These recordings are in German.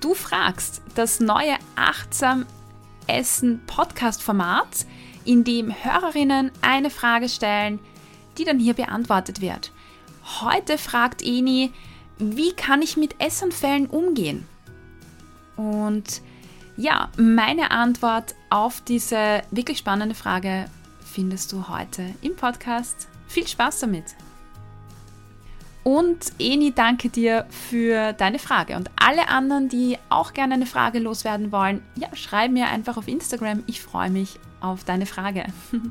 Du fragst das neue Achtsam Essen Podcast-Format, in dem Hörerinnen eine Frage stellen, die dann hier beantwortet wird. Heute fragt Eni, wie kann ich mit Essanfällen umgehen? Und ja, meine Antwort auf diese wirklich spannende Frage findest du heute im Podcast. Viel Spaß damit! Und Eni, danke dir für deine Frage. Und alle anderen, die auch gerne eine Frage loswerden wollen, ja, schreib mir einfach auf Instagram. Ich freue mich auf deine Frage.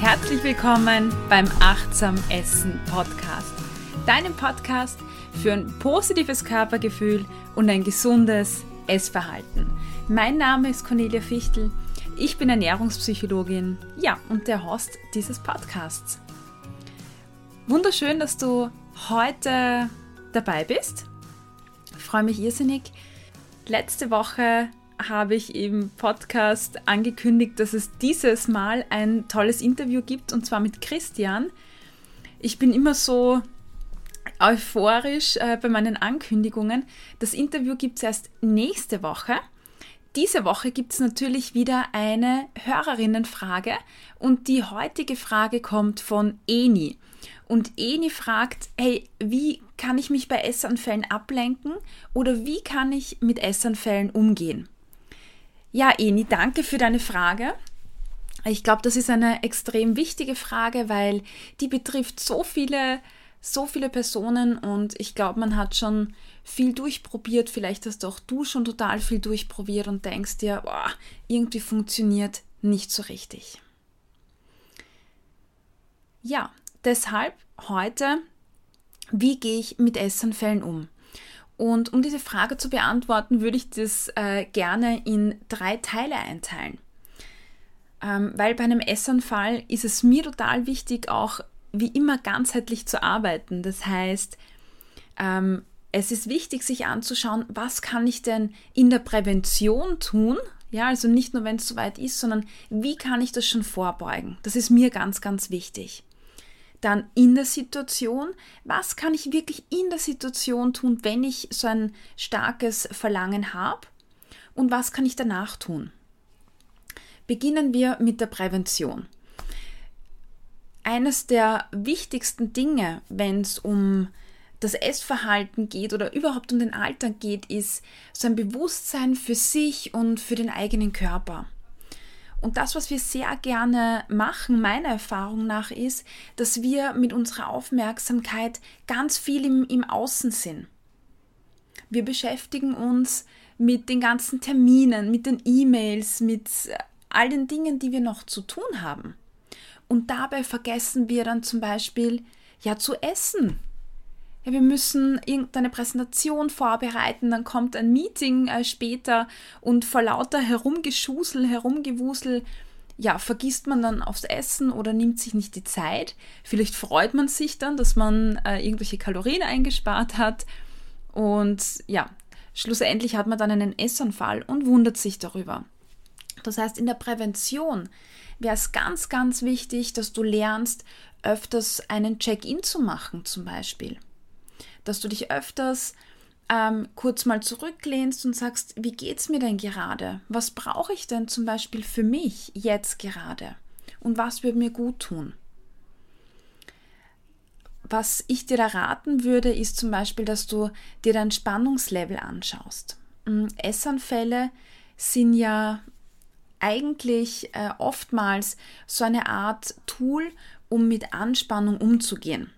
Herzlich willkommen beim Achtsam Essen Podcast. Deinem Podcast für ein positives Körpergefühl und ein gesundes Essverhalten. Mein Name ist Cornelia Fichtel ich bin Ernährungspsychologin, ja, und der Host dieses Podcasts. Wunderschön, dass du heute dabei bist. Ich freue mich irrsinnig. Letzte Woche habe ich im Podcast angekündigt, dass es dieses Mal ein tolles Interview gibt und zwar mit Christian. Ich bin immer so euphorisch äh, bei meinen Ankündigungen. Das Interview gibt es erst nächste Woche. Diese Woche gibt es natürlich wieder eine Hörerinnenfrage und die heutige Frage kommt von Eni. Und Eni fragt, hey, wie kann ich mich bei Essanfällen ablenken oder wie kann ich mit Essanfällen umgehen? Ja, Eni, danke für deine Frage. Ich glaube, das ist eine extrem wichtige Frage, weil die betrifft so viele so viele Personen und ich glaube, man hat schon viel durchprobiert. Vielleicht hast auch du schon total viel durchprobiert und denkst dir, boah, irgendwie funktioniert nicht so richtig. Ja, deshalb heute, wie gehe ich mit Essanfällen um? Und um diese Frage zu beantworten, würde ich das äh, gerne in drei Teile einteilen. Ähm, weil bei einem Essanfall ist es mir total wichtig, auch wie immer ganzheitlich zu arbeiten. Das heißt, ähm, es ist wichtig, sich anzuschauen, was kann ich denn in der Prävention tun? Ja, also nicht nur, wenn es soweit ist, sondern wie kann ich das schon vorbeugen? Das ist mir ganz, ganz wichtig. Dann in der Situation, was kann ich wirklich in der Situation tun, wenn ich so ein starkes Verlangen habe? Und was kann ich danach tun? Beginnen wir mit der Prävention eines der wichtigsten Dinge, wenn es um das Essverhalten geht oder überhaupt um den Alltag geht, ist so ein Bewusstsein für sich und für den eigenen Körper. Und das, was wir sehr gerne machen, meiner Erfahrung nach, ist, dass wir mit unserer Aufmerksamkeit ganz viel im, im Außen sind. Wir beschäftigen uns mit den ganzen Terminen, mit den E-Mails, mit all den Dingen, die wir noch zu tun haben. Und dabei vergessen wir dann zum Beispiel ja zu essen. Ja, wir müssen irgendeine Präsentation vorbereiten, dann kommt ein Meeting äh, später und vor lauter Herumgeschusel, Herumgewusel, ja, vergisst man dann aufs Essen oder nimmt sich nicht die Zeit. Vielleicht freut man sich dann, dass man äh, irgendwelche Kalorien eingespart hat und ja, schlussendlich hat man dann einen Essanfall und wundert sich darüber. Das heißt, in der Prävention wäre es ganz, ganz wichtig, dass du lernst, öfters einen Check-in zu machen zum Beispiel. Dass du dich öfters ähm, kurz mal zurücklehnst und sagst, wie geht es mir denn gerade? Was brauche ich denn zum Beispiel für mich jetzt gerade? Und was würde mir gut tun? Was ich dir da raten würde, ist zum Beispiel, dass du dir dein Spannungslevel anschaust. Mm, Essanfälle sind ja eigentlich äh, oftmals so eine Art Tool, um mit Anspannung umzugehen.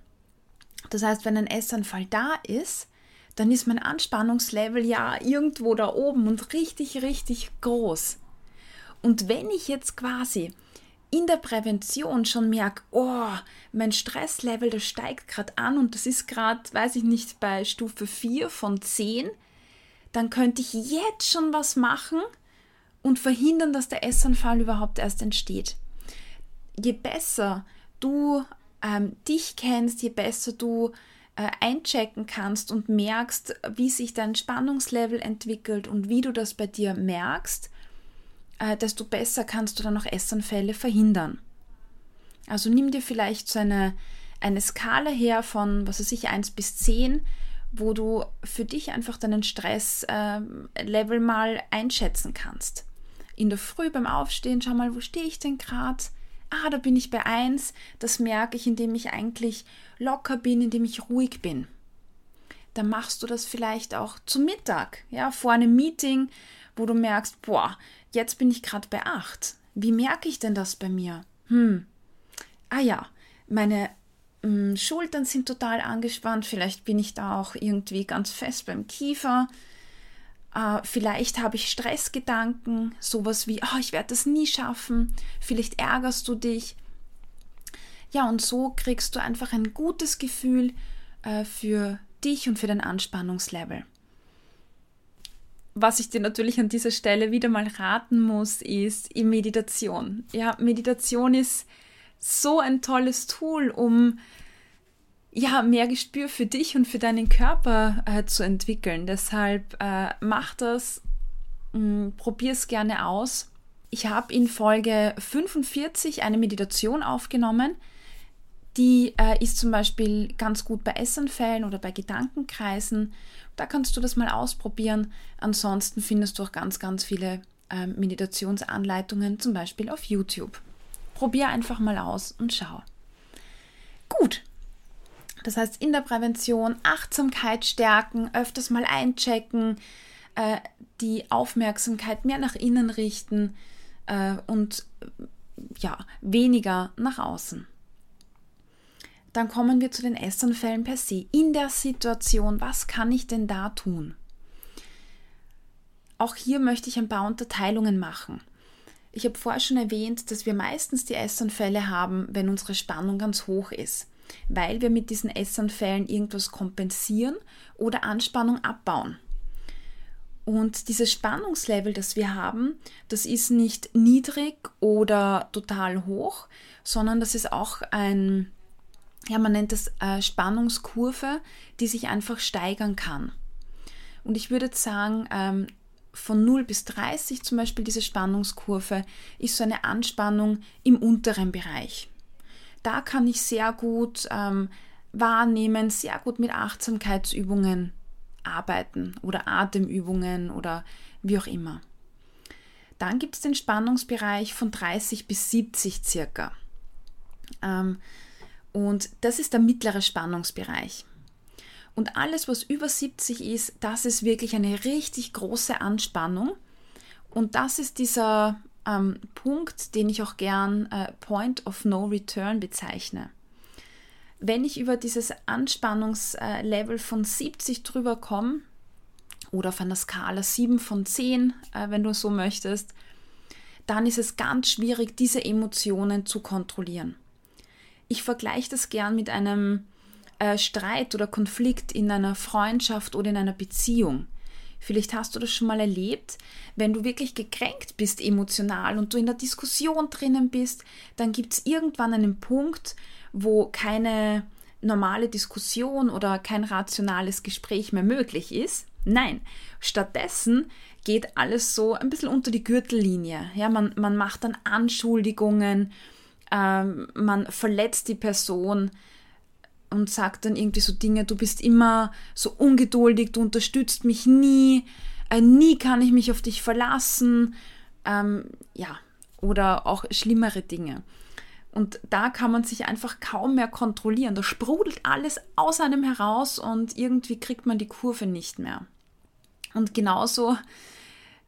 Das heißt, wenn ein Essanfall da ist, dann ist mein Anspannungslevel ja irgendwo da oben und richtig, richtig groß. Und wenn ich jetzt quasi in der Prävention schon merke, oh, mein Stresslevel, das steigt gerade an und das ist gerade, weiß ich nicht, bei Stufe 4 von 10, dann könnte ich jetzt schon was machen, und verhindern, dass der Essanfall überhaupt erst entsteht. Je besser du ähm, dich kennst, je besser du äh, einchecken kannst und merkst, wie sich dein Spannungslevel entwickelt und wie du das bei dir merkst, äh, desto besser kannst du dann auch Essanfälle verhindern. Also nimm dir vielleicht so eine, eine Skala her von, was weiß ich, 1 bis 10, wo du für dich einfach deinen Stresslevel äh, mal einschätzen kannst. In der Früh beim Aufstehen, schau mal, wo stehe ich denn gerade? Ah, da bin ich bei 1. Das merke ich, indem ich eigentlich locker bin, indem ich ruhig bin. Dann machst du das vielleicht auch zum Mittag, ja, vor einem Meeting, wo du merkst, boah, jetzt bin ich gerade bei 8. Wie merke ich denn das bei mir? Hm. Ah ja, meine hm, Schultern sind total angespannt, vielleicht bin ich da auch irgendwie ganz fest beim Kiefer. Uh, vielleicht habe ich Stressgedanken, sowas wie, oh, ich werde das nie schaffen. Vielleicht ärgerst du dich. Ja, und so kriegst du einfach ein gutes Gefühl uh, für dich und für dein Anspannungslevel. Was ich dir natürlich an dieser Stelle wieder mal raten muss, ist in Meditation. Ja, Meditation ist so ein tolles Tool, um ja, mehr Gespür für dich und für deinen Körper äh, zu entwickeln. Deshalb äh, mach das, probier es gerne aus. Ich habe in Folge 45 eine Meditation aufgenommen. Die äh, ist zum Beispiel ganz gut bei Essanfällen oder bei Gedankenkreisen. Da kannst du das mal ausprobieren. Ansonsten findest du auch ganz, ganz viele äh, Meditationsanleitungen, zum Beispiel auf YouTube. Probier einfach mal aus und schau. Gut, das heißt, in der Prävention Achtsamkeit stärken, öfters mal einchecken, äh, die Aufmerksamkeit mehr nach innen richten äh, und ja, weniger nach außen. Dann kommen wir zu den Essanfällen per se. In der Situation, was kann ich denn da tun? Auch hier möchte ich ein paar Unterteilungen machen. Ich habe vorher schon erwähnt, dass wir meistens die Essanfälle haben, wenn unsere Spannung ganz hoch ist weil wir mit diesen Essanfällen irgendwas kompensieren oder Anspannung abbauen. Und dieses Spannungslevel, das wir haben, das ist nicht niedrig oder total hoch, sondern das ist auch ein, ja, man nennt das äh, Spannungskurve, die sich einfach steigern kann. Und ich würde sagen, ähm, von 0 bis 30 zum Beispiel diese Spannungskurve ist so eine Anspannung im unteren Bereich da kann ich sehr gut ähm, wahrnehmen, sehr gut mit Achtsamkeitsübungen arbeiten oder Atemübungen oder wie auch immer. Dann gibt es den Spannungsbereich von 30 bis 70 circa. Ähm, und das ist der mittlere Spannungsbereich. Und alles, was über 70 ist, das ist wirklich eine richtig große Anspannung. Und das ist dieser ähm, Punkt, den ich auch gern äh, Point of No Return bezeichne. Wenn ich über dieses Anspannungslevel von 70 drüber komme, oder auf einer Skala 7 von 10, äh, wenn du so möchtest, dann ist es ganz schwierig, diese Emotionen zu kontrollieren. Ich vergleiche das gern mit einem äh, Streit oder Konflikt in einer Freundschaft oder in einer Beziehung. Vielleicht hast du das schon mal erlebt. Wenn du wirklich gekränkt bist emotional und du in der Diskussion drinnen bist, dann gibt es irgendwann einen Punkt, wo keine normale Diskussion oder kein rationales Gespräch mehr möglich ist. Nein, stattdessen geht alles so ein bisschen unter die Gürtellinie. Ja, man, man macht dann Anschuldigungen, ähm, man verletzt die Person, und sagt dann irgendwie so Dinge, du bist immer so ungeduldig, du unterstützt mich nie, äh, nie kann ich mich auf dich verlassen, ähm, ja, oder auch schlimmere Dinge. Und da kann man sich einfach kaum mehr kontrollieren. Da sprudelt alles aus einem heraus und irgendwie kriegt man die Kurve nicht mehr. Und genauso,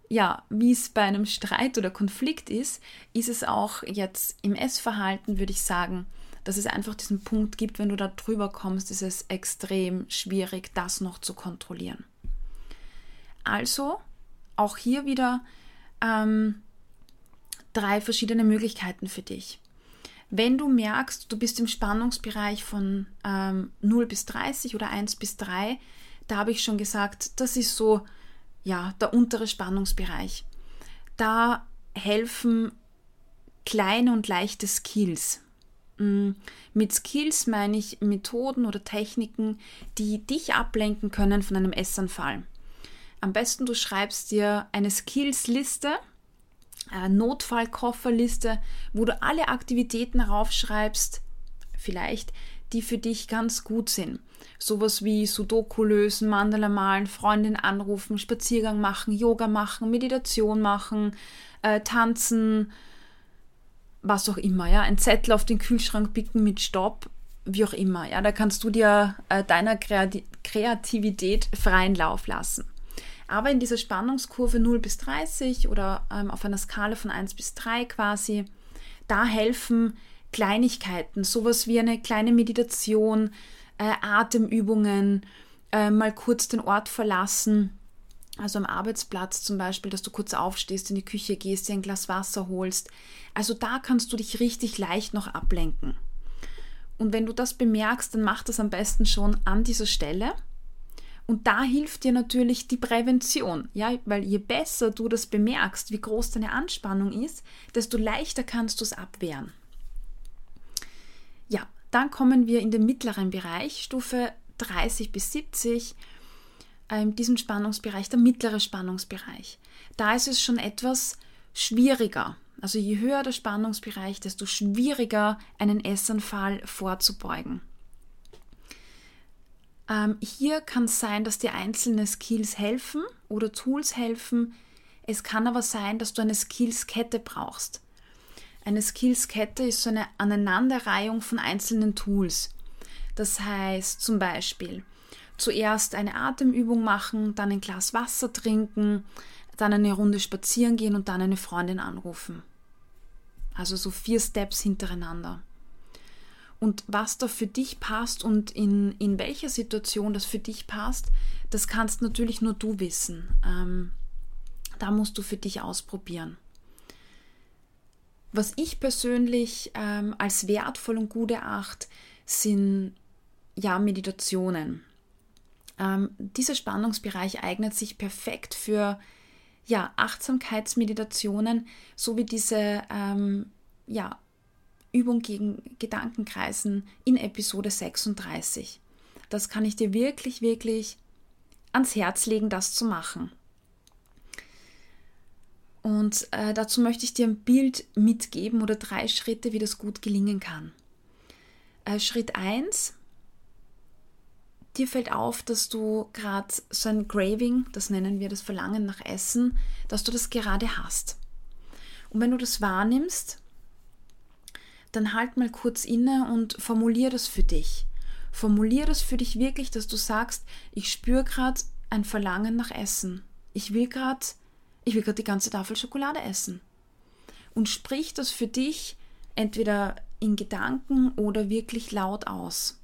ja, wie es bei einem Streit oder Konflikt ist, ist es auch jetzt im Essverhalten, würde ich sagen, dass es einfach diesen Punkt gibt, wenn du da drüber kommst, ist es extrem schwierig, das noch zu kontrollieren. Also auch hier wieder ähm, drei verschiedene Möglichkeiten für dich. Wenn du merkst, du bist im Spannungsbereich von ähm, 0 bis 30 oder 1 bis 3, da habe ich schon gesagt, das ist so ja, der untere Spannungsbereich. Da helfen kleine und leichte Skills. Mm, mit Skills meine ich Methoden oder Techniken, die dich ablenken können von einem Essanfall. Am besten du schreibst dir eine Skills-Liste, eine Notfallkofferliste, wo du alle Aktivitäten raufschreibst, vielleicht, die für dich ganz gut sind. Sowas wie Sudoku lösen, Mandala malen, Freundin anrufen, Spaziergang machen, Yoga machen, Meditation machen, äh, tanzen, was auch immer, ja. Ein Zettel auf den Kühlschrank picken mit Stopp, wie auch immer, ja. Da kannst du dir äh, deiner Kreativität freien Lauf lassen. Aber in dieser Spannungskurve 0 bis 30 oder ähm, auf einer Skala von 1 bis 3 quasi, da helfen Kleinigkeiten, sowas wie eine kleine Meditation, äh, Atemübungen, äh, mal kurz den Ort verlassen, also am Arbeitsplatz zum Beispiel, dass du kurz aufstehst, in die Küche gehst, dir ein Glas Wasser holst. Also da kannst du dich richtig leicht noch ablenken. Und wenn du das bemerkst, dann mach das am besten schon an dieser Stelle. Und da hilft dir natürlich die Prävention, ja, weil je besser du das bemerkst, wie groß deine Anspannung ist, desto leichter kannst du es abwehren. Ja, dann kommen wir in den mittleren Bereich, Stufe 30 bis 70, in diesem Spannungsbereich, der mittlere Spannungsbereich. Da ist es schon etwas schwieriger. Also je höher der Spannungsbereich, desto schwieriger einen Essanfall vorzubeugen. Ähm, hier kann es sein, dass dir einzelne Skills helfen oder Tools helfen. Es kann aber sein, dass du eine Skillskette brauchst. Eine Skillskette ist so eine Aneinanderreihung von einzelnen Tools. Das heißt zum Beispiel zuerst eine Atemübung machen, dann ein Glas Wasser trinken, dann eine Runde spazieren gehen und dann eine Freundin anrufen. Also so vier Steps hintereinander. Und was da für dich passt und in, in welcher Situation das für dich passt, das kannst natürlich nur du wissen. Ähm, da musst du für dich ausprobieren. Was ich persönlich ähm, als wertvoll und gut erachte, sind ja Meditationen. Ähm, dieser Spannungsbereich eignet sich perfekt für ja, Achtsamkeitsmeditationen sowie diese ähm, ja, Übung gegen Gedankenkreisen in Episode 36. Das kann ich dir wirklich, wirklich ans Herz legen, das zu machen. Und äh, dazu möchte ich dir ein Bild mitgeben oder drei Schritte, wie das gut gelingen kann. Äh, Schritt 1. Dir fällt auf, dass du gerade so ein Graving, das nennen wir das Verlangen nach Essen, dass du das gerade hast. Und wenn du das wahrnimmst, dann halt mal kurz inne und formulier das für dich. Formulier das für dich wirklich, dass du sagst, ich spüre gerade ein Verlangen nach Essen. Ich will gerade ich will gerade die ganze Tafel Schokolade essen. Und sprich das für dich entweder in Gedanken oder wirklich laut aus.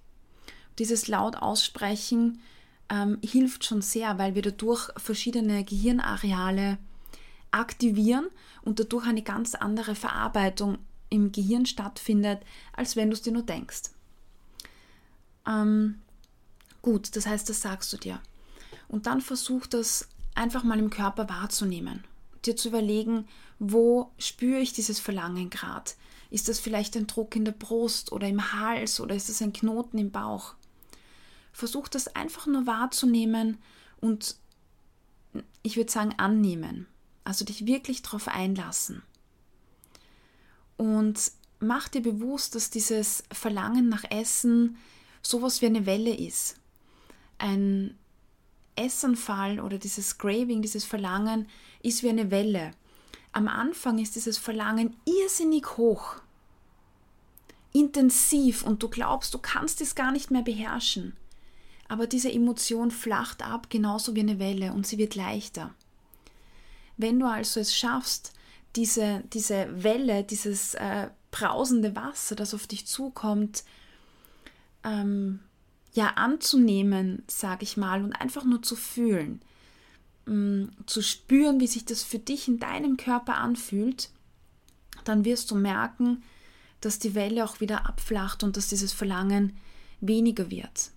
Dieses laut aussprechen ähm, hilft schon sehr, weil wir dadurch verschiedene Gehirnareale aktivieren und dadurch eine ganz andere Verarbeitung im Gehirn stattfindet, als wenn du es dir nur denkst. Ähm, gut, das heißt, das sagst du dir. Und dann versuch das einfach mal im Körper wahrzunehmen. Dir zu überlegen, wo spüre ich dieses Verlangen gerade? Ist das vielleicht ein Druck in der Brust oder im Hals oder ist das ein Knoten im Bauch? Versuch das einfach nur wahrzunehmen und ich würde sagen annehmen. Also dich wirklich darauf einlassen. Und mach dir bewusst, dass dieses Verlangen nach Essen sowas wie eine Welle ist. Ein Essanfall oder dieses Craving, dieses Verlangen ist wie eine Welle. Am Anfang ist dieses Verlangen irrsinnig hoch, intensiv und du glaubst, du kannst es gar nicht mehr beherrschen. Aber diese Emotion flacht ab, genauso wie eine Welle und sie wird leichter. Wenn du also es schaffst, diese, diese Welle, dieses äh, brausende Wasser, das auf dich zukommt, ähm, ja anzunehmen, sage ich mal, und einfach nur zu fühlen, ähm, zu spüren, wie sich das für dich in deinem Körper anfühlt, dann wirst du merken, dass die Welle auch wieder abflacht und dass dieses Verlangen weniger wird.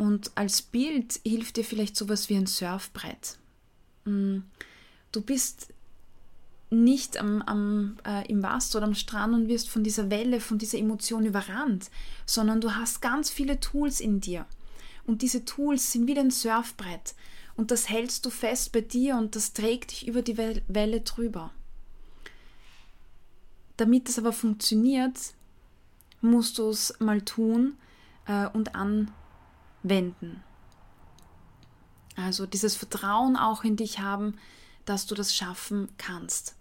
Und als Bild hilft dir vielleicht sowas wie ein Surfbrett. Mm, du bist nicht am, am, äh, im Wasser oder am Strand und wirst von dieser Welle, von dieser Emotion überrannt, sondern du hast ganz viele Tools in dir. Und diese Tools sind wie ein Surfbrett. Und das hältst du fest bei dir und das trägt dich über die Welle drüber. Damit das aber funktioniert, musst du es mal tun äh, und anwenden. Also dieses Vertrauen auch in dich haben, dass du das schaffen kannst.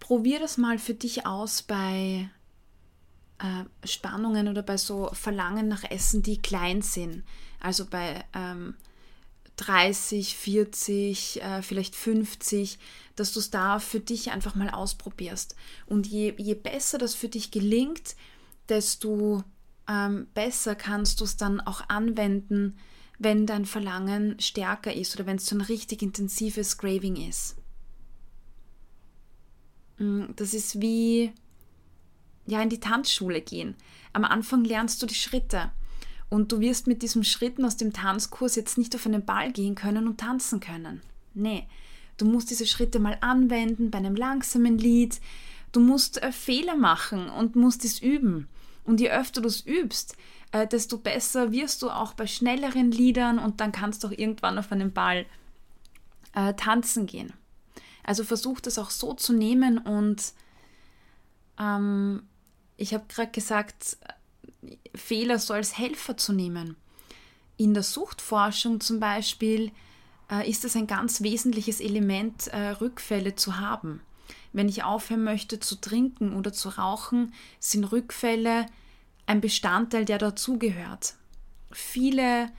Probier das mal für dich aus bei äh, Spannungen oder bei so Verlangen nach Essen, die klein sind. Also bei ähm, 30, 40, äh, vielleicht 50, dass du es da für dich einfach mal ausprobierst. Und je, je besser das für dich gelingt, desto ähm, besser kannst du es dann auch anwenden, wenn dein Verlangen stärker ist oder wenn es so ein richtig intensives Craving ist. Mm, das ist wie ja in die Tanzschule gehen. Am Anfang lernst du die Schritte und du wirst mit diesen Schritten aus dem Tanzkurs jetzt nicht auf einen Ball gehen können und tanzen können. Nee, du musst diese Schritte mal anwenden bei einem langsamen Lied. Du musst äh, Fehler machen und musst es üben. Und je öfter du es übst, äh, desto besser wirst du auch bei schnelleren Liedern und dann kannst du auch irgendwann auf einem Ball äh, tanzen gehen. Also versuch das auch so zu nehmen und ähm, ich habe gerade gesagt, Fehler so als Helfer zu nehmen. In der Suchtforschung zum Beispiel äh, ist es ein ganz wesentliches Element, äh, Rückfälle zu haben. Wenn ich aufhören möchte zu trinken oder zu rauchen, sind Rückfälle ein Bestandteil, der dazugehört. Viele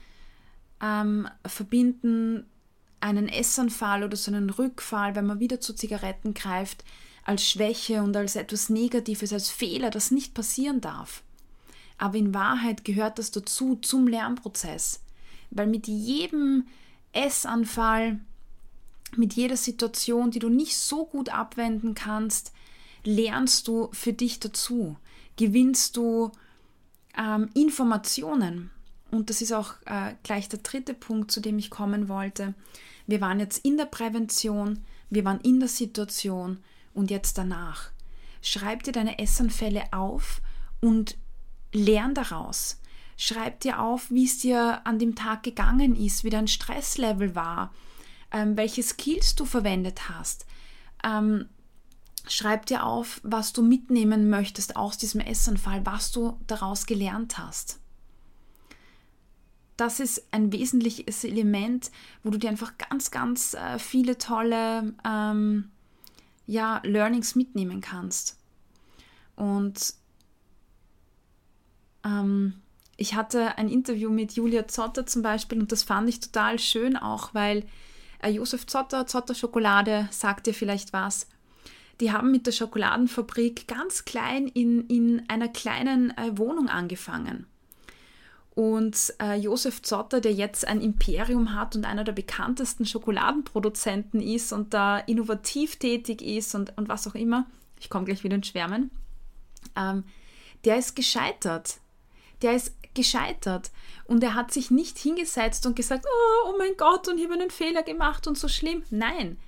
ähm, verbinden einen Essanfall oder so einen Rückfall, wenn man wieder zu Zigaretten greift, als Schwäche und als etwas Negatives, als Fehler, das nicht passieren darf. Aber in Wahrheit gehört das dazu, zum Lernprozess. Weil mit jedem Essanfall, mit jeder Situation, die du nicht so gut abwenden kannst, lernst du für dich dazu, gewinnst du ähm, Informationen. Und das ist auch äh, gleich der dritte Punkt, zu dem ich kommen wollte. Wir waren jetzt in der Prävention, wir waren in der Situation und jetzt danach. Schreib dir deine Essanfälle auf und lern daraus. Schreib dir auf, wie es dir an dem Tag gegangen ist, wie dein Stresslevel war, ähm, welche Skills du verwendet hast. Ähm, Schreib dir auf, was du mitnehmen möchtest aus diesem Essanfall, was du daraus gelernt hast. Das ist ein wesentliches Element, wo du dir einfach ganz, ganz äh, viele tolle ähm, ja, Learnings mitnehmen kannst. Und ähm, ich hatte ein Interview mit Julia Zotter zum Beispiel und das fand ich total schön auch, weil Josef Zotter, Zotter Schokolade, sagt dir vielleicht was die haben mit der Schokoladenfabrik ganz klein in, in einer kleinen äh, Wohnung angefangen. Und äh, Josef Zotter, der jetzt ein Imperium hat und einer der bekanntesten Schokoladenproduzenten ist und da innovativ tätig ist und, und was auch immer, ich komme gleich wieder ins Schwärmen, ähm, der ist gescheitert. Der ist gescheitert. Und er hat sich nicht hingesetzt und gesagt, oh, oh mein Gott, und ich habe einen Fehler gemacht und so schlimm. Nein,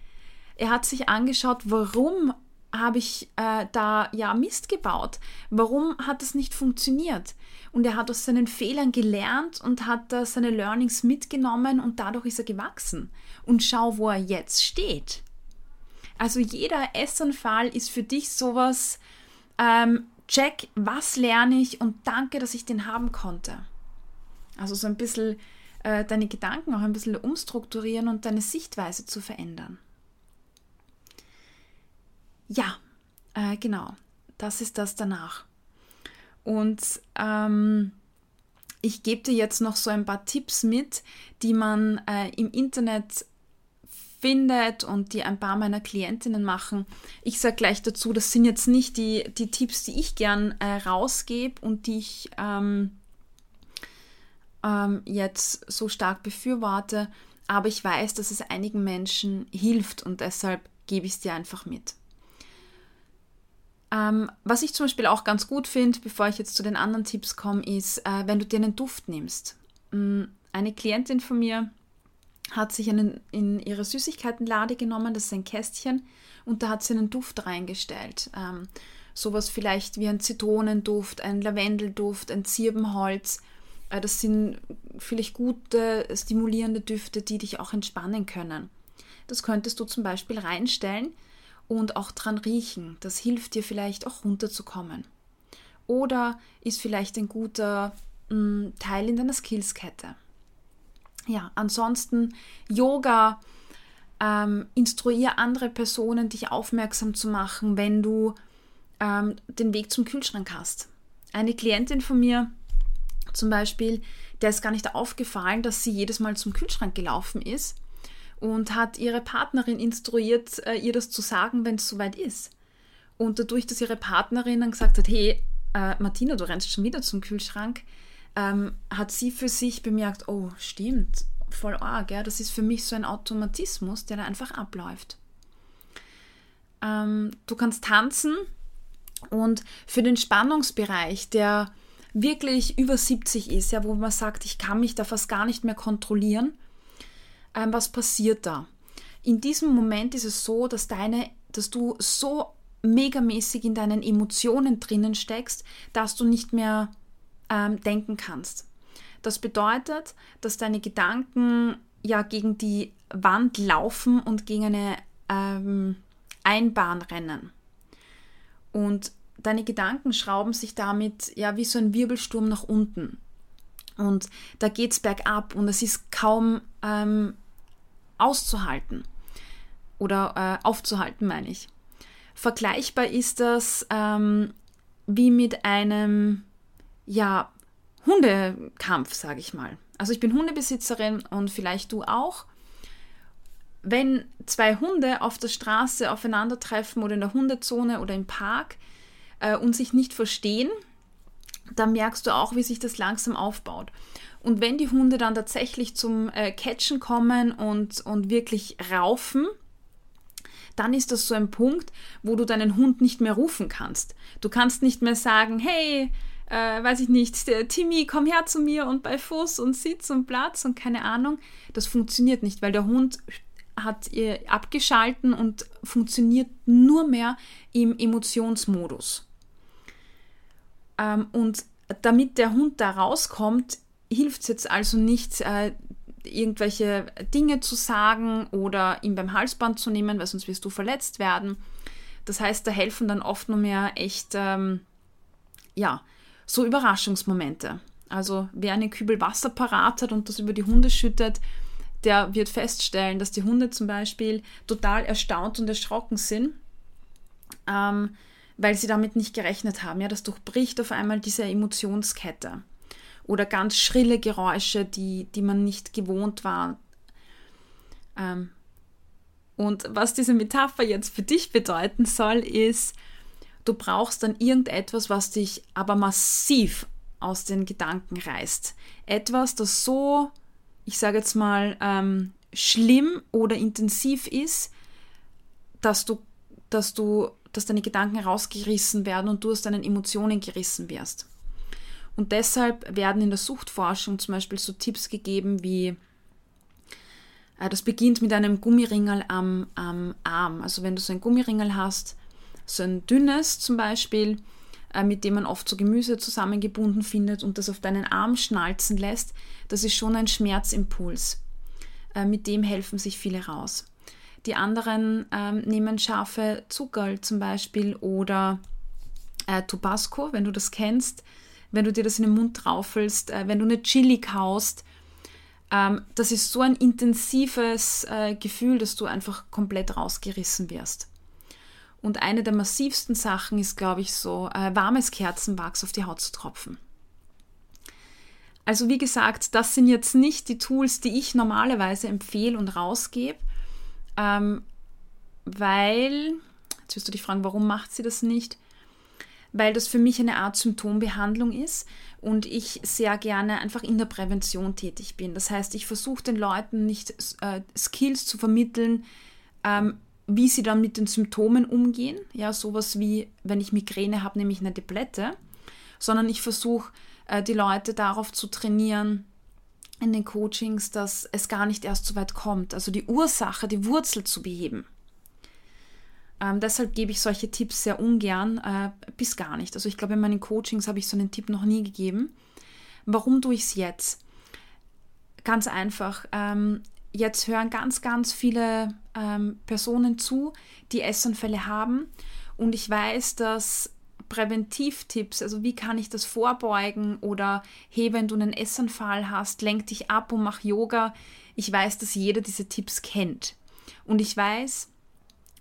er hat sich angeschaut, warum habe ich äh, da ja Mist gebaut? Warum hat es nicht funktioniert? Und er hat aus seinen Fehlern gelernt und hat da seine Learnings mitgenommen und dadurch ist er gewachsen. Und schau, wo er jetzt steht. Also jeder Essanfall ist für dich sowas, ähm, check, was lerne ich und danke, dass ich den haben konnte. Also so ein bisschen äh, deine Gedanken auch ein bisschen umstrukturieren und deine Sichtweise zu verändern. Ja, äh, genau, das ist das danach. Und ähm, ich gebe dir jetzt noch so ein paar Tipps mit, die man äh, im Internet findet und die ein paar meiner Klientinnen machen. Ich sage gleich dazu, das sind jetzt nicht die, die Tipps, die ich gern äh, rausgebe und die ich ähm, ähm, jetzt so stark befürworte, aber ich weiß, dass es einigen Menschen hilft und deshalb gebe ich es dir einfach mit. Ähm, was ich zum Beispiel auch ganz gut finde, bevor ich jetzt zu den anderen Tipps komme, ist, äh, wenn du dir einen Duft nimmst. Mm, eine Klientin von mir hat sich einen, in ihre Süßigkeitenlade genommen, das ist ein Kästchen, und da hat sie einen Duft reingestellt. Ähm, sowas vielleicht wie ein Zitronenduft, ein Lavendelduft, ein Zirbenholz. Äh, das sind vielleicht gute, stimulierende Düfte, die dich auch entspannen können. Das könntest du zum Beispiel reinstellen und auch dran riechen. Das hilft dir vielleicht auch runterzukommen. oder ist vielleicht ein guter mh, mm, Teil in deiner Skillskette. Ja, ansonsten Yoga, ähm, instruiere andere Personen, dich aufmerksam zu machen, wenn du ähm, den Weg zum Kühlschrank hast. Eine Klientin von mir zum Beispiel, der ist gar nicht aufgefallen, dass sie jedes Mal zum Kühlschrank gelaufen ist und hat ihre Partnerin instruiert, äh, ihr das zu sagen, wenn es soweit ist. Und dadurch, dass ihre Partnerin dann gesagt hat, hey, äh, Martina, du rennst schon wieder zum Kühlschrank, ähm, hat sie für sich bemerkt, oh, stimmt, voll arg, ja, das ist für mich so ein Automatismus, der da einfach abläuft. Ähm, du kannst tanzen und für den Spannungsbereich, der wirklich über 70 ist, ja, wo man sagt, ich kann mich da fast gar nicht mehr kontrollieren, ähm, was passiert da? In diesem Moment ist es so, dass deine, dass du so megamäßig in deinen Emotionen drinnen steckst, dass du nicht mehr ähm, denken kannst. Das bedeutet, dass deine Gedanken ja gegen die Wand laufen und gegen eine ähm, Einbahn rennen. Und deine Gedanken schrauben sich damit ja wie so ein Wirbelsturm nach unten. Und da geht es bergab und es ist kaum ähm, auszuhalten oder äh, aufzuhalten, meine ich. Vergleichbar ist das ähm, wie mit einem ja, Hundekampf, sage ich mal. Also ich bin Hundebesitzerin und vielleicht du auch. Wenn zwei Hunde auf der Straße aufeinandertreffen oder in der Hundezone oder im Park äh, und sich nicht verstehen, dann merkst du auch, wie sich das langsam aufbaut. Und wenn die Hunde dann tatsächlich zum äh, Catchen kommen und, und wirklich raufen, dann ist das so ein Punkt, wo du deinen Hund nicht mehr rufen kannst. Du kannst nicht mehr sagen, hey, äh, weiß ich nicht, Timmy, komm her zu mir und bei Fuß und Sitz und Platz und keine Ahnung. Das funktioniert nicht, weil der Hund hat ihr abgeschalten und funktioniert nur mehr im Emotionsmodus. Ähm, und damit der Hund da rauskommt, hilft es jetzt also nicht, äh, irgendwelche Dinge zu sagen oder ihn beim Halsband zu nehmen, weil sonst wirst du verletzt werden. Das heißt, da helfen dann oft nur mehr echt, ähm, ja, so Überraschungsmomente. Also wer einen Kübel Wasser parat hat und das über die Hunde schüttet, der wird feststellen, dass die Hunde zum Beispiel total erstaunt und erschrocken sind, ähm, weil sie damit nicht gerechnet haben. Ja, das durchbricht auf einmal diese Emotionskette oder ganz schrille Geräusche, die, die man nicht gewohnt war. Ähm, und was diese Metapher jetzt für dich bedeuten soll, ist, du brauchst dann irgendetwas, was dich aber massiv aus den Gedanken reißt. Etwas, das so, ich sage jetzt mal, ähm, schlimm oder intensiv ist, dass du, dass du, dass deine Gedanken rausgerissen werden und du aus deinen Emotionen gerissen wirst. Und deshalb werden in der Suchtforschung zum Beispiel so Tipps gegeben wie, äh, das beginnt mit einem Gummiringel am, am Arm. Also wenn du so ein Gummiringel hast, so ein dünnes zum Beispiel, äh, mit dem man oft so Gemüse zusammengebunden findet und das auf deinen Arm schnalzen lässt, das ist schon ein Schmerzimpuls. Äh, mit dem helfen sich viele raus. Die anderen ähm, nehmen scharfe Zuckerl zum Beispiel oder äh, Tabasco, wenn du das kennst, wenn du dir das in den Mund traufelst, äh, wenn du eine Chili kaust. Ähm, das ist so ein intensives äh, Gefühl, dass du einfach komplett rausgerissen wirst. Und eine der massivsten Sachen ist, glaube ich, so äh, warmes Kerzenwachs auf die Haut zu tropfen. Also wie gesagt, das sind jetzt nicht die Tools, die ich normalerweise empfehle und rausgebe, ähm, weil, jetzt wirst du dich fragen, warum macht sie das nicht? weil das für mich eine Art Symptombehandlung ist und ich sehr gerne einfach in der Prävention tätig bin. Das heißt, ich versuche den Leuten nicht äh, Skills zu vermitteln, ähm, wie sie dann mit den Symptomen umgehen. Ja, sowas wie, wenn ich Migräne habe, nehme ich eine Tablette, sondern ich versuche äh, die Leute darauf zu trainieren, in den Coachings, dass es gar nicht erst so weit kommt. Also die Ursache, die Wurzel zu beheben. Ähm, deshalb gebe ich solche Tipps sehr ungern äh, bis gar nicht. Also ich glaube, in meinen Coachings habe ich so einen Tipp noch nie gegeben. Warum tue ich es jetzt? Ganz einfach. Ähm, jetzt hören ganz, ganz viele ähm, Personen zu, die Essanfälle haben. Und ich weiß, dass Präventivtipps, also wie kann ich das vorbeugen oder hey, wenn du einen Essanfall hast, lenk dich ab und mach Yoga. Ich weiß, dass jeder diese Tipps kennt. Und ich weiß,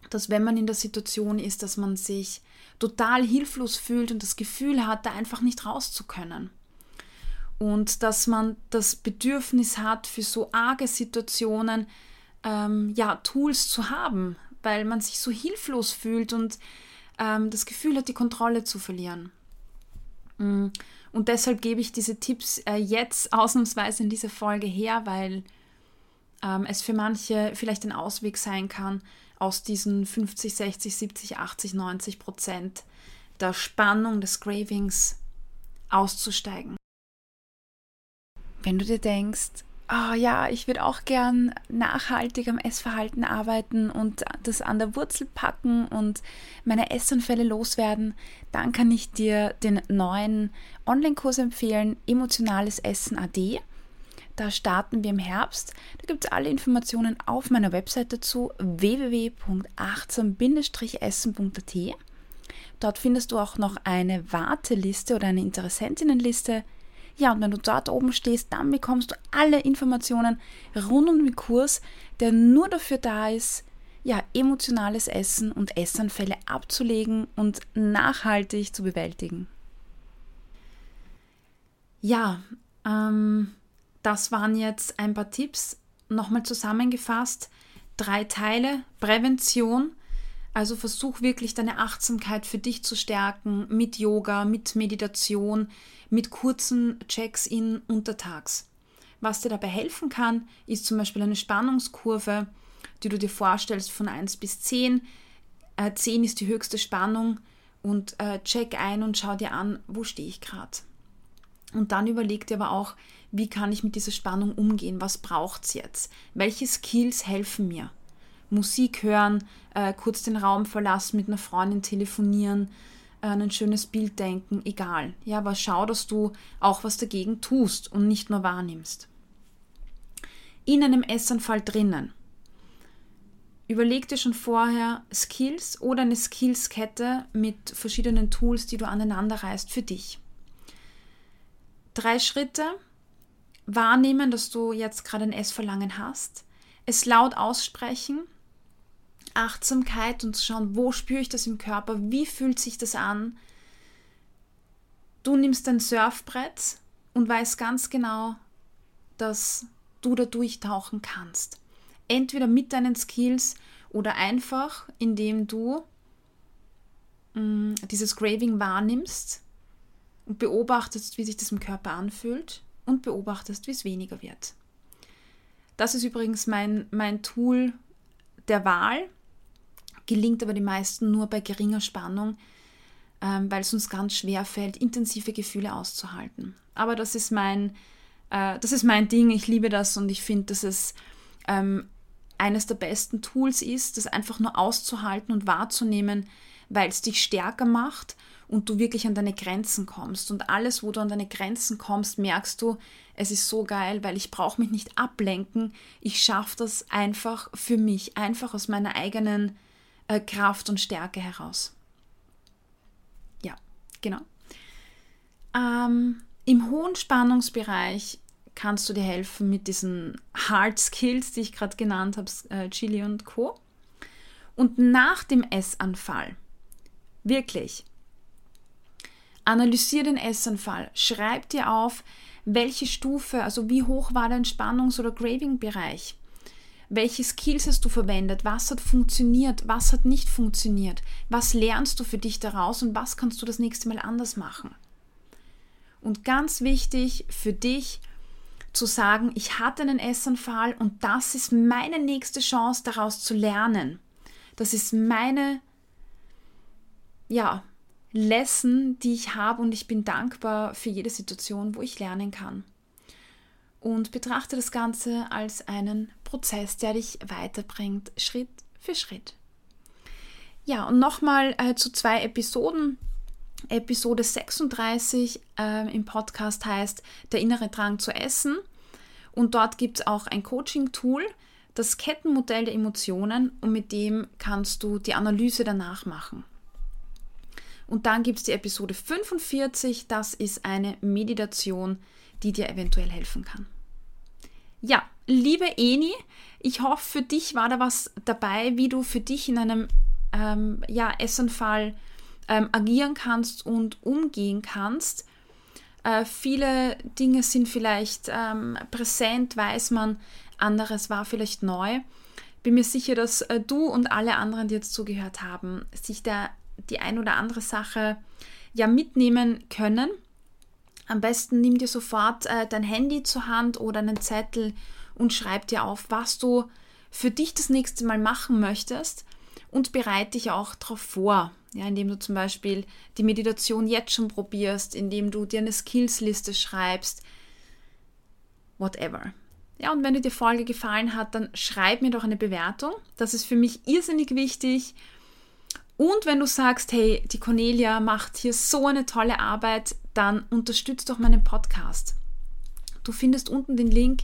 dass wenn man in der Situation ist, dass man sich total hilflos fühlt und das Gefühl hat, da einfach nicht raus zu können. Und dass man das Bedürfnis hat, für so arge Situationen ähm, ja, Tools zu haben, weil man sich so hilflos fühlt und ähm, das Gefühl hat, die Kontrolle zu verlieren. Mm. Und deshalb gebe ich diese Tipps äh, jetzt ausnahmsweise in dieser Folge her, weil ähm, es für manche vielleicht ein Ausweg sein kann, aus diesen 50, 60, 70, 80, 90 Prozent der Spannung des Cravings auszusteigen. Wenn du dir denkst, oh ja, ich würde auch gern nachhaltig am Essverhalten arbeiten und das an der Wurzel packen und meine Essanfälle loswerden, dann kann ich dir den neuen Online-Kurs empfehlen, Emotionales Essen AD. Da starten wir im Herbst. Da gibt es alle Informationen auf meiner Website dazu www.achtsam-essen.at. Dort findest du auch noch eine Warteliste oder eine Interessentinnenliste ja, und wenn du dort oben stehst, dann bekommst du alle Informationen rund um den Kurs, der nur dafür da ist, ja, emotionales Essen und Essanfälle abzulegen und nachhaltig zu bewältigen. Ja, ähm, das waren jetzt ein paar Tipps. Nochmal zusammengefasst. Drei Teile. Prävention. Also versuch wirklich deine Achtsamkeit für dich zu stärken mit Yoga, mit Meditation, mit kurzen Checks in untertags. Was dir dabei helfen kann, ist zum Beispiel eine Spannungskurve, die du dir vorstellst von 1 bis 10. Äh, 10 ist die höchste Spannung und äh, check ein und schau dir an, wo stehe ich gerade. Und dann überleg dir aber auch, wie kann ich mit dieser Spannung umgehen? Was braucht es jetzt? Welche Skills helfen mir? Musik hören, äh, kurz den Raum verlassen, mit einer Freundin telefonieren, an ein schönes Bild denken, egal. Ja, aber schau, dass du auch was dagegen tust und nicht nur wahrnimmst. In einem Essanfall drinnen. Überleg dir schon vorher Skills oder eine Skillskette mit verschiedenen Tools, die du aneinander reißt für dich. Drei Schritte. Wahrnehmen, dass du jetzt gerade ein Essverlangen hast. Es laut aussprechen, Achtsamkeit und zu schauen, wo spüre ich das im Körper, wie fühlt sich das an. Du nimmst dein Surfbrett und weißt ganz genau, dass du da durchtauchen kannst. Entweder mit deinen Skills oder einfach, indem du mh, mm, dieses Craving wahrnimmst und beobachtest, wie sich das im Körper anfühlt und beobachtest, wie es weniger wird. Das ist übrigens mein, mein Tool der Wahl gelingt aber die meisten nur bei geringer Spannung, ähm, weil es uns ganz schwer fällt, intensive Gefühle auszuhalten. Aber das ist mein, äh, das ist mein Ding. Ich liebe das und ich finde, dass es ähm, eines der besten Tools ist, das einfach nur auszuhalten und wahrzunehmen, weil es dich stärker macht und du wirklich an deine Grenzen kommst. Und alles, wo du an deine Grenzen kommst, merkst du, es ist so geil, weil ich brauche mich nicht ablenken. Ich schaffe das einfach für mich, einfach aus meiner eigenen äh, Kraft und Stärke heraus. Ja, genau. Ähm, Im hohen Spannungsbereich kannst du dir helfen mit diesen Hard Skills, die ich gerade genannt habe, äh, Chili und Co. Und nach dem Essanfall, wirklich, analysier den Essanfall, schreib dir auf, welche Stufe, also wie hoch war dein Spannungs- oder Craving-Bereich. Welche Skills hast du verwendet? Was hat funktioniert? Was hat nicht funktioniert? Was lernst du für dich daraus und was kannst du das nächste Mal anders machen? Und ganz wichtig für dich zu sagen, ich hatte einen Essanfall und das ist meine nächste Chance daraus zu lernen. Das ist meine ja, Lesson, die ich habe und ich bin dankbar für jede Situation, wo ich lernen kann und betrachte das Ganze als einen Prozess, der dich weiterbringt, Schritt für Schritt. Ja, und nochmal äh, zu zwei Episoden. Episode 36 äh, im Podcast heißt Der innere Drang zu essen. Und dort gibt es auch ein Coaching-Tool, das Kettenmodell der Emotionen, und mit dem kannst du die Analyse danach machen. Und dann gibt es die Episode 45, das ist eine Meditation, die dir eventuell helfen kann. Ja, liebe Eni, ich hoffe, für dich war da was dabei, wie du für dich in einem ähm, ja, Essenfall ähm, agieren kannst und umgehen kannst. Äh, viele Dinge sind vielleicht ähm, präsent, weiß man, anderes war vielleicht neu. Bin mir sicher, dass äh, du und alle anderen, die jetzt zugehört haben, sich da die ein oder andere Sache ja mitnehmen können. Am besten nimm dir sofort äh, dein Handy zur Hand oder einen Zettel und schreib dir auf, was du für dich das nächste Mal machen möchtest und bereite dich auch darauf vor. Ja, indem du zum Beispiel die Meditation jetzt schon probierst, indem du dir eine Skillsliste schreibst, whatever. Ja, und wenn dir die Folge gefallen hat, dann schreib mir doch eine Bewertung. Das ist für mich irrsinnig wichtig. Und wenn du sagst, hey, die Cornelia macht hier so eine tolle Arbeit, dann unterstützt doch meinen Podcast. Du findest unten den Link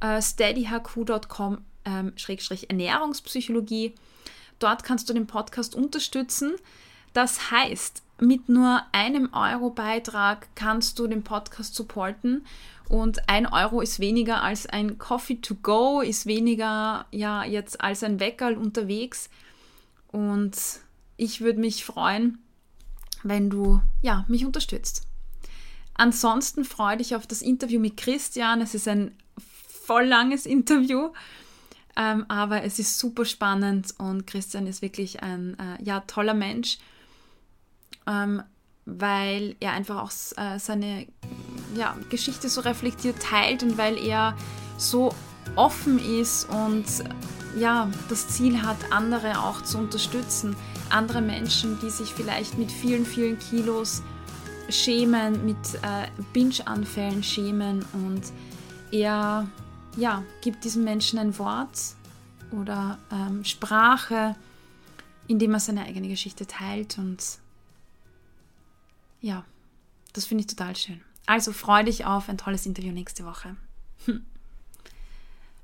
äh, steadyhq.com ähm. Dort kannst du den Podcast unterstützen. Das heißt, mit nur einem Euro Beitrag kannst du den Podcast supporten und ein Euro ist weniger als ein Coffee to go, ist weniger ja jetzt als ein Weckerl unterwegs und ich würde mich freuen, wenn du ja mich unterstützt. Ansonsten freue dich auf das Interview mit Christian. Es ist ein voll langes Interview. Ähm, aber es ist super spannend und Christian ist wirklich ein äh, ja, toller Mensch, ähm, weil er einfach auch äh, seine ja, Geschichte so reflektiert teilt und weil er so offen ist und ja, das Ziel hat, andere auch zu unterstützen. Andere Menschen, die sich vielleicht mit vielen, vielen Kilos schämen, mit äh, Binge-Anfällen schämen und er ja, gibt diesem Menschen ein Wort oder ähm, Sprache, indem er seine eigene Geschichte teilt. Und ja, das finde ich total schön. Also freue dich auf ein tolles Interview nächste Woche.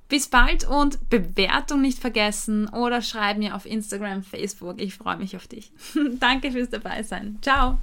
Bis bald und Bewertung nicht vergessen oder schreib mir auf Instagram, Facebook. Ich freue mich auf dich. Danke fürs Dabeisein. Ciao.